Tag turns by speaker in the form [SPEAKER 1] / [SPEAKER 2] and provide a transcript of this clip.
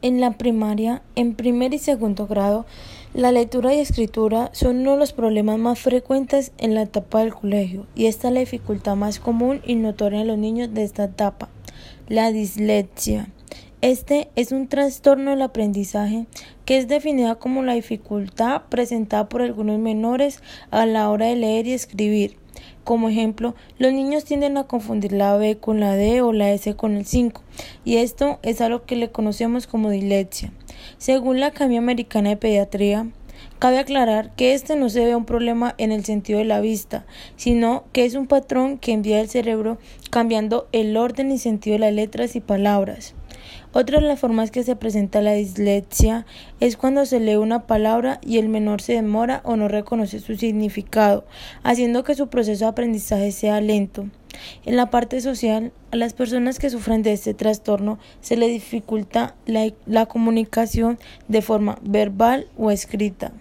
[SPEAKER 1] En la primaria, en primer y segundo grado, la lectura y escritura son uno de los problemas más frecuentes en la etapa del colegio y esta es la dificultad más común y notoria en los niños de esta etapa, la dislexia. Este es un trastorno del aprendizaje que es definida como la dificultad presentada por algunos menores a la hora de leer y escribir como ejemplo, los niños tienden a confundir la B con la D o la S con el 5, y esto es algo que le conocemos como dislexia. Según la Academia Americana de Pediatría, Cabe aclarar que este no se ve un problema en el sentido de la vista, sino que es un patrón que envía el cerebro cambiando el orden y sentido de las letras y palabras. Otra de las formas que se presenta la dislexia es cuando se lee una palabra y el menor se demora o no reconoce su significado, haciendo que su proceso de aprendizaje sea lento. En la parte social, a las personas que sufren de este trastorno se les dificulta la, la comunicación de forma verbal o escrita.